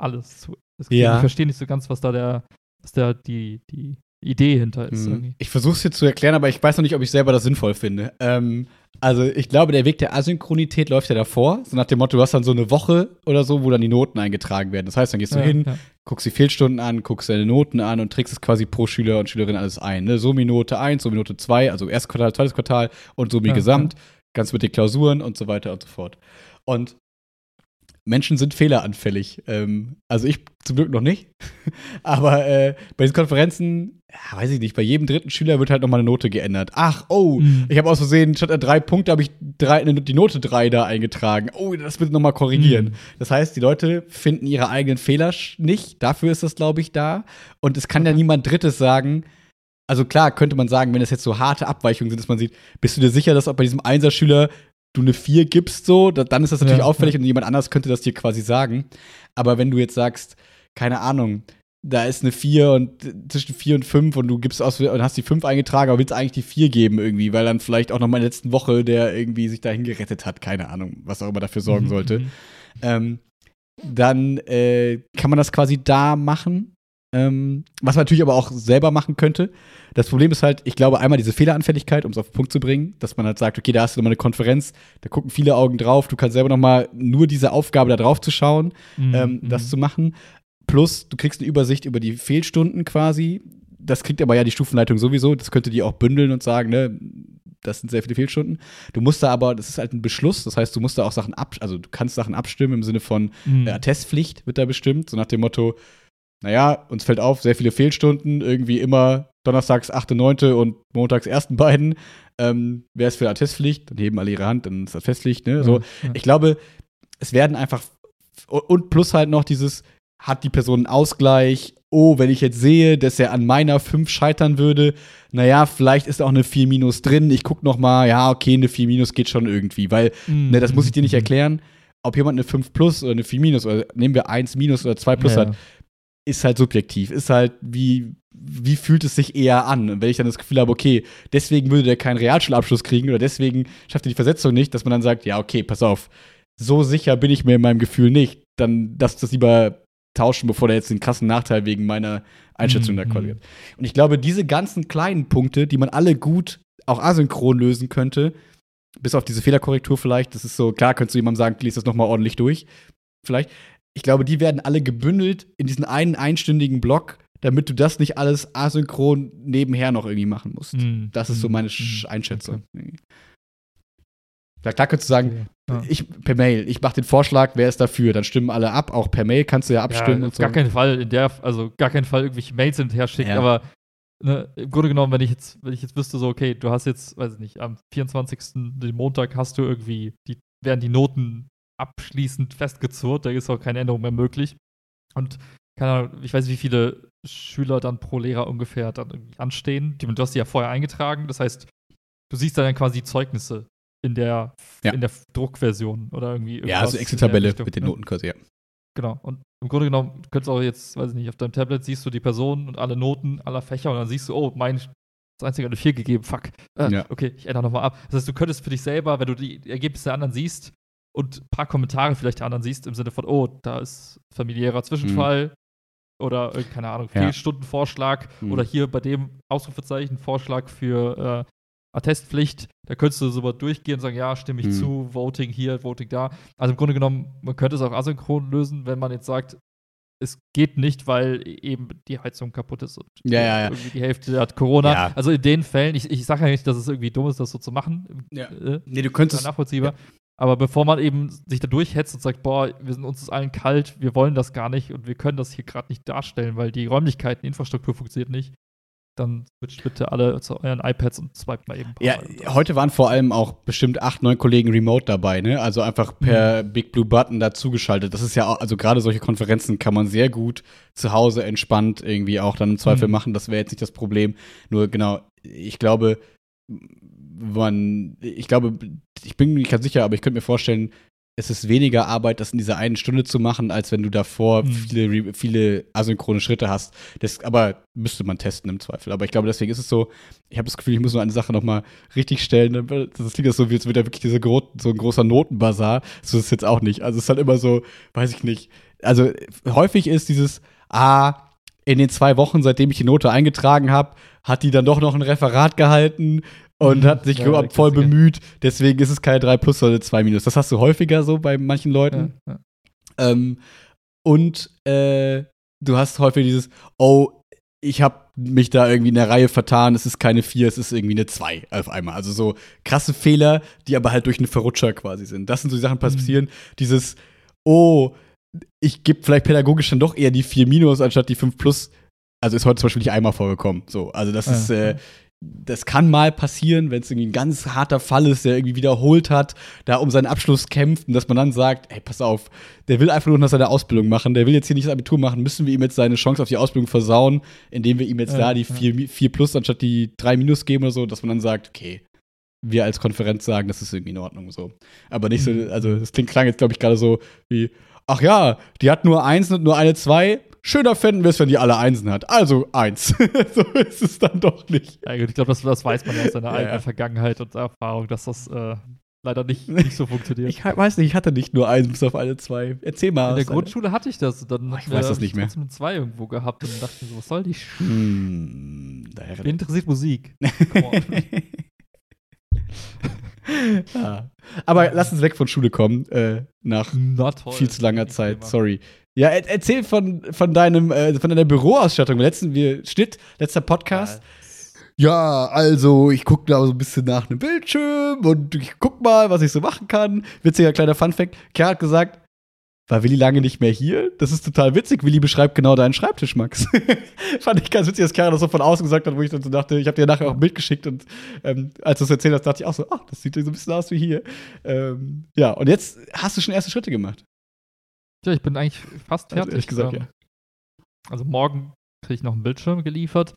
alles zu diskutieren. Ja. Ich verstehe nicht so ganz, was da der, was da die, die Idee hinter ist. Irgendwie. Ich versuche es jetzt zu erklären, aber ich weiß noch nicht, ob ich selber das sinnvoll finde. Ähm, also ich glaube, der Weg der Asynchronität läuft ja davor. So nach dem Motto, du hast dann so eine Woche oder so, wo dann die Noten eingetragen werden. Das heißt, dann gehst du Ja, hin, ja. guckst die Fehlstunden an, guckst deine Noten an und trägst es quasi pro Schüler und Schülerin alles ein. Ne? So Minute 1, so Minute 2, also erstes Quartal, zweites Quartal und so wie Ja, gesamt, ganz mit den Klausuren und so weiter und so fort. Und Menschen sind fehleranfällig. Ähm, also ich zum Glück noch nicht. (laughs) Aber äh, bei diesen Konferenzen, ja, weiß ich nicht, bei jedem dritten Schüler wird halt nochmal eine Note geändert. Ach, oh, Mhm. ich habe aus Versehen, statt der drei Punkte habe ich drei, die Note 3 da eingetragen. Oh, das bitte nochmal korrigieren. Mhm. Das heißt, die Leute finden ihre eigenen Fehler nicht. Dafür ist das, glaube ich, da. Und es kann ja niemand Drittes sagen. Also klar, könnte man sagen, wenn es jetzt so harte Abweichungen sind, dass man sieht, bist du dir sicher, dass auch bei diesem Einserschüler du eine 4 gibst, so, da, dann ist das natürlich Ja, auffällig ja. und jemand anders könnte das dir quasi sagen. Aber wenn du jetzt sagst, keine Ahnung, da ist eine 4 und äh, zwischen 4 und 5 und du gibst aus und hast die 5 eingetragen, aber willst eigentlich die 4 geben irgendwie, weil dann vielleicht auch noch mal in der letzten Woche der irgendwie sich dahin gerettet hat, keine Ahnung, was auch immer dafür sorgen Mhm, sollte mhm. ähm, dann äh, kann man das quasi da machen. Ähm, was man natürlich aber auch selber machen könnte. Das Problem ist halt, ich glaube, einmal diese Fehleranfälligkeit, um es auf den Punkt zu bringen, dass man halt sagt, okay, da hast du nochmal eine Konferenz, da gucken viele Augen drauf, du kannst selber nochmal nur diese Aufgabe da drauf zu schauen, Mhm, ähm, mhm. das zu machen. Plus, du kriegst eine Übersicht über die Fehlstunden quasi. Das kriegt aber ja die Stufenleitung sowieso. Das könnte die auch bündeln und sagen, ne, das sind sehr viele Fehlstunden. Du musst da aber, das ist halt ein Beschluss, das heißt, du musst da auch Sachen ab, also du kannst Sachen abstimmen im Sinne von Mhm. äh, Attestpflicht wird da bestimmt, so nach dem Motto, naja, uns fällt auf, sehr viele Fehlstunden, irgendwie immer donnerstags 8., 9. und montags ersten beiden. Ähm, wer ist für Attestpflicht? Dann heben alle ihre Hand, dann ist das Festpflicht, ne? So, Ja, ja. ich glaube, es werden einfach und plus halt noch dieses, hat die Person einen Ausgleich? Oh, wenn ich jetzt sehe, dass er an meiner 5 scheitern würde, naja, vielleicht ist auch eine 4 minus drin. Ich guck noch mal, ja, okay, eine 4 minus geht schon irgendwie, weil, Mhm. ne, das muss ich dir nicht erklären. Ob jemand eine 5 plus oder eine 4 minus oder nehmen wir 1 minus oder 2 plus Ja, hat, ist halt subjektiv. Ist halt, wie, wie fühlt es sich eher an? Und wenn ich dann das Gefühl habe, okay, deswegen würde der keinen Realschulabschluss kriegen oder deswegen schafft er die Versetzung nicht, dass man dann sagt, ja, okay, pass auf, so sicher bin ich mir in meinem Gefühl nicht, dann lass das lieber tauschen, bevor der jetzt den krassen Nachteil wegen meiner Einschätzung Mhm. da kolliert. Und ich glaube, diese ganzen kleinen Punkte, die man alle gut auch asynchron lösen könnte, bis auf diese Fehlerkorrektur vielleicht, das ist so, klar, könntest du jemandem sagen, lies das nochmal ordentlich durch, vielleicht. Ich glaube, die werden alle gebündelt in diesen einen einstündigen Block, damit du das nicht alles asynchron nebenher noch irgendwie machen musst. Mhm. Das ist so Mhm. meine. Sch- Einschätzung. Ja, klar könntest du sagen, Ja. ich per Mail, ich mache den Vorschlag, wer ist dafür? Dann stimmen alle ab. Auch per Mail kannst du ja abstimmen ja, und so. gar keinen Fall in der, also gar keinen Fall irgendwelche Mails hin und her schicken, Ja. aber ne, im Grunde genommen, wenn ich jetzt, wenn ich jetzt wüsste, so, okay, du hast jetzt, weiß ich nicht, am 24. den Montag hast du irgendwie, die, werden die Noten abschließend festgezurrt, da ist auch keine Änderung mehr möglich. Und keine Ahnung, ich weiß nicht, wie viele Schüler dann pro Lehrer ungefähr dann irgendwie anstehen. Die, du hast die ja vorher eingetragen, das heißt, du siehst dann quasi Zeugnisse in der, Ja. in der Druckversion oder irgendwie. ja, also Excel-Tabelle mit den ne? Noten quasi, ja. Genau. Und im Grunde genommen, du könntest auch jetzt, weiß ich nicht, auf deinem Tablet siehst du die Person und alle Noten aller Fächer und dann siehst du, oh, mein das einzige hat eine 4 gegeben, fuck. Äh, Ja. Okay, ich ändere nochmal ab. Das heißt, du könntest für dich selber, wenn du die Ergebnisse der anderen siehst und ein paar Kommentare vielleicht der anderen siehst, im Sinne von, oh, da ist familiärer Zwischenfall oder, äh, keine Ahnung, Ja. Fehlstundenvorschlag Mhm. oder hier bei dem Ausrufezeichen Vorschlag für äh, Attestpflicht, da könntest du so mal durchgehen und sagen, ja, stimme ich Mhm. zu, Voting hier, Voting da. Also im Grunde genommen, man könnte es auch asynchron lösen, wenn man jetzt sagt, es geht nicht, weil eben die Heizung kaputt ist und Ja, ja, ja. irgendwie die Hälfte hat Corona. Ja. Also in den Fällen, ich, ich sage ja nicht, dass es irgendwie dumm ist, das so zu machen. Ja. Äh, Nee, du könntest. nachvollziehbar. Aber bevor man eben sich da durchhetzt und sagt, boah, wir sind uns ist allen kalt, wir wollen das gar nicht und wir können das hier gerade nicht darstellen, weil die Räumlichkeiten, die Infrastruktur funktioniert nicht, dann switcht bitte alle zu euren iPads und swipet mal eben. Ja, Mal. heute waren vor allem auch bestimmt acht, neun Kollegen remote dabei, ne? Also einfach per Mhm. Big Blue Button dazugeschaltet. Das ist ja auch, also gerade solche Konferenzen kann man sehr gut zu Hause entspannt irgendwie auch dann im Zweifel Mhm. machen. Das wäre jetzt nicht das Problem. Nur genau, ich glaube, man, ich glaube, ich bin mir nicht ganz sicher, aber ich könnte mir vorstellen, es ist weniger Arbeit, das in dieser einen Stunde zu machen, als wenn du davor Mhm. viele, viele asynchrone Schritte hast. Das, aber müsste man testen im Zweifel. Aber ich glaube, deswegen ist es so, ich habe das Gefühl, ich muss nur eine Sache nochmal richtig stellen. Das klingt das so, wie jetzt wieder wirklich diese gro so ein großer Notenbazar. So ist es jetzt auch nicht. Also es ist halt immer so, weiß ich nicht. Also häufig ist dieses, ah, in den zwei Wochen, seitdem ich die Note eingetragen habe, hat die dann doch noch ein Referat gehalten und Mhm. hat sich Ja, voll bemüht. Deswegen ist es keine 3 plus, sondern 2 minus. Das hast du häufiger so bei manchen Leuten. Ja, ja. Ähm, und äh, du hast häufig dieses, oh, ich habe mich da irgendwie in der Reihe vertan, es ist keine 4, es ist irgendwie eine 2 auf einmal. Also so krasse Fehler, die aber halt durch einen Verrutscher quasi sind. Das sind so die Sachen passieren, dieses, oh, ich gebe vielleicht pädagogisch dann doch eher die 4 minus anstatt die 5 plus. Also ist heute zum Beispiel nicht einmal vorgekommen. So, also das Ja, ist, äh, das kann mal passieren, wenn es irgendwie ein ganz harter Fall ist, der irgendwie wiederholt hat, da um seinen Abschluss kämpft und dass man dann sagt, ey, pass auf, der will einfach nur noch seine Ausbildung machen, der will jetzt hier nicht das Abitur machen, müssen wir ihm jetzt seine Chance auf die Ausbildung versauen, indem wir ihm jetzt Ja, da die ja. 4, Mi- 4 plus anstatt die 3 minus geben oder so, dass man dann sagt, okay, wir als Konferenz sagen, das ist irgendwie in Ordnung so. Aber nicht so, Mhm. also das klingt klang jetzt, glaube ich, gerade so wie, ach ja, die hat nur eins und nur eine zwei. Schöner fänden wir es, wenn die alle Einsen hat. Also eins. (laughs) so ist es dann doch nicht. Ja, gut, ich glaube, das, das weiß man ja aus seiner (laughs) Ja, eigenen ja. Vergangenheit und Erfahrung, dass das äh, leider nicht, (laughs) nicht so funktioniert. Ich weiß nicht, ich hatte nicht nur eins bis auf alle zwei. Erzähl mal. In der Grundschule hatte ich das. Dann Oh, ich weiß das nicht mehr. trotzdem eine 2 irgendwo gehabt und dann dachte ich mir so, was soll die Sch Hm, interessiert Musik? (laughs) Ja. Aber lass uns weg von Schule kommen, äh, nach viel zu langer. Zeit. Sorry. Ja, er, erzähl von, von deinem, äh, von deiner Büroausstattung. Letzten, wir, Schnitt, letzter Podcast. Ja, also ich gucke da so ein bisschen nach einem Bildschirm und ich guck mal, was ich so machen kann. Witziger kleiner Funfact. Kerl hat gesagt, war Willi lange nicht mehr hier? Das ist total witzig. Willi beschreibt genau deinen Schreibtisch, Max. (laughs) Fand ich ganz witzig, dass Kerl das so von außen gesagt hat, wo ich dann so dachte, ich habe dir nachher auch ein Bild geschickt und ähm, als du es erzählt hast, dachte ich auch so, ach, das sieht so ein bisschen aus wie hier. Ähm, ja, und jetzt hast du schon erste Schritte gemacht. Ja, ich bin eigentlich fast Also fertig. ehrlich gesagt, ähm, ja. Also morgen kriege ich noch einen Bildschirm geliefert.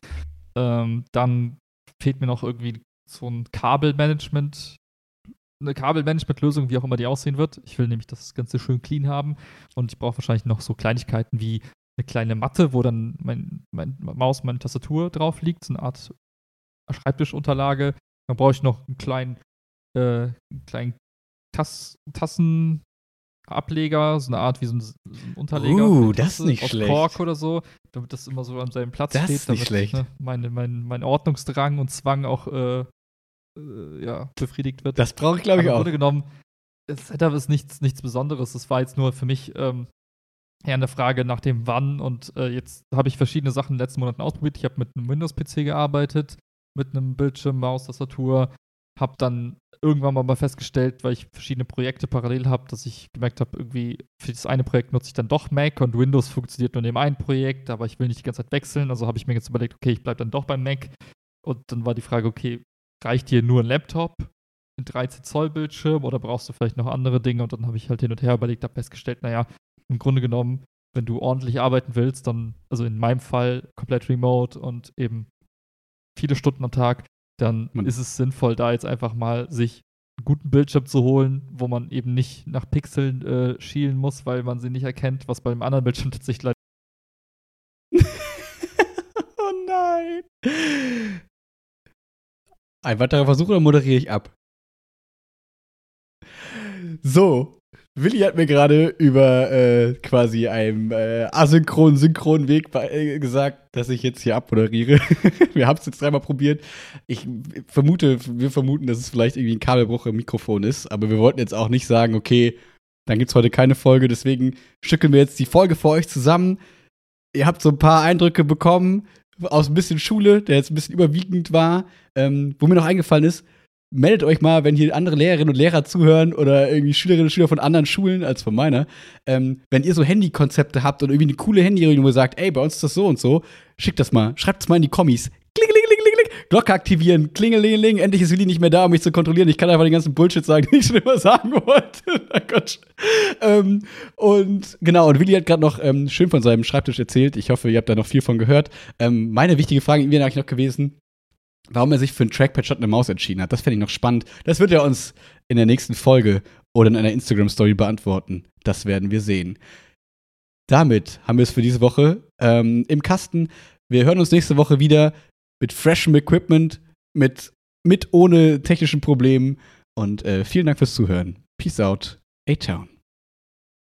Ähm, dann fehlt mir noch irgendwie so ein Kabelmanagement, eine Kabelmanagement-Lösung, wie auch immer die aussehen wird. Ich will nämlich das Ganze schön clean haben und ich brauche wahrscheinlich noch so Kleinigkeiten wie eine kleine Matte, wo dann mein, mein Maus, meine Tastatur drauf liegt, so eine Art Schreibtischunterlage. Dann brauche ich noch einen kleinen, äh, einen kleinen Tass Tassenableger, so eine Art wie so ein, so ein Unterleger. Uh, das ist nicht aus schlecht. Kork oder so, damit das immer so an seinem Platz Das steht. ist nicht damit, schlecht. Ne, meine, mein, mein Ordnungsdrang und Zwang auch äh, äh, ja, befriedigt wird. Das brauche ich, glaube ich, Aber im auch. Grunde genommen, das Setup ist nichts, nichts Besonderes. Das war jetzt nur für mich ähm, eher eine Frage nach dem Wann. Und äh, jetzt habe ich verschiedene Sachen in den letzten Monaten ausprobiert. Ich habe mit einem Windows-PC gearbeitet, mit einem Bildschirm, Maus, Tastatur. Habe dann irgendwann mal festgestellt, weil ich verschiedene Projekte parallel habe, dass ich gemerkt habe, irgendwie für das eine Projekt nutze ich dann doch Mac und Windows funktioniert nur in dem einen Projekt, aber ich will nicht die ganze Zeit wechseln. Also habe ich mir jetzt überlegt, okay, ich bleibe dann doch beim Mac. Und dann war die Frage, okay, reicht dir nur ein Laptop, ein 13 Zoll Bildschirm oder brauchst du vielleicht noch andere Dinge? Und dann habe ich halt hin und her überlegt, habe festgestellt, naja, im Grunde genommen, wenn du ordentlich arbeiten willst, dann, also in meinem Fall komplett remote und eben viele Stunden am Tag, dann Man- ist es sinnvoll, da jetzt einfach mal sich einen guten Bildschirm zu holen, wo man eben nicht nach Pixeln äh, schielen muss, weil man sie nicht erkennt, was beim anderen Bildschirm (laughs) tatsächlich leider (laughs) oh nein. Ein weiterer Versuch oder moderiere ich ab? So, Willi hat mir gerade über äh, quasi einen äh, asynchronen, synchronen Weg äh, gesagt, dass ich jetzt hier abmoderiere. (laughs) wir haben es jetzt dreimal probiert. Ich vermute, wir vermuten, dass es vielleicht irgendwie ein Kabelbruch im Mikrofon ist, aber wir wollten jetzt auch nicht sagen, okay, dann gibt es heute keine Folge, deswegen stückeln wir jetzt die Folge für euch zusammen. Ihr habt so ein paar Eindrücke bekommen aus ein bisschen Schule, der jetzt ein bisschen überwiegend war. Ähm, wo mir noch eingefallen ist, meldet euch mal, wenn hier andere Lehrerinnen und Lehrer zuhören oder irgendwie Schülerinnen und Schüler von anderen Schulen als von meiner. Ähm, wenn ihr so Handykonzepte habt und irgendwie eine coole Handyregelung, wo sagt, ey, bei uns ist das so und so, schickt das mal, schreibt es mal in die Kommis. Glocke aktivieren, klingelingeling, endlich ist Willi nicht mehr da, um mich zu kontrollieren. Ich kann einfach den ganzen Bullshit sagen, (laughs) den ich schon immer sagen wollte. (laughs) Na Gott. Ähm, und genau, und Willi hat gerade noch ähm, schön von seinem Schreibtisch erzählt. Ich hoffe, ihr habt da noch viel von gehört. Ähm, meine wichtige Frage wäre eigentlich noch gewesen, warum er sich für ein Trackpad statt eine Maus entschieden hat. Das fände ich noch spannend. Das wird er uns in der nächsten Folge oder in einer Instagram-Story beantworten. Das werden wir sehen. Damit haben wir es für diese Woche ähm, im Kasten. Wir hören uns nächste Woche wieder mit freshem Equipment, mit, mit ohne technischen Problemen. Und äh, vielen Dank fürs Zuhören. Peace out. A-Town.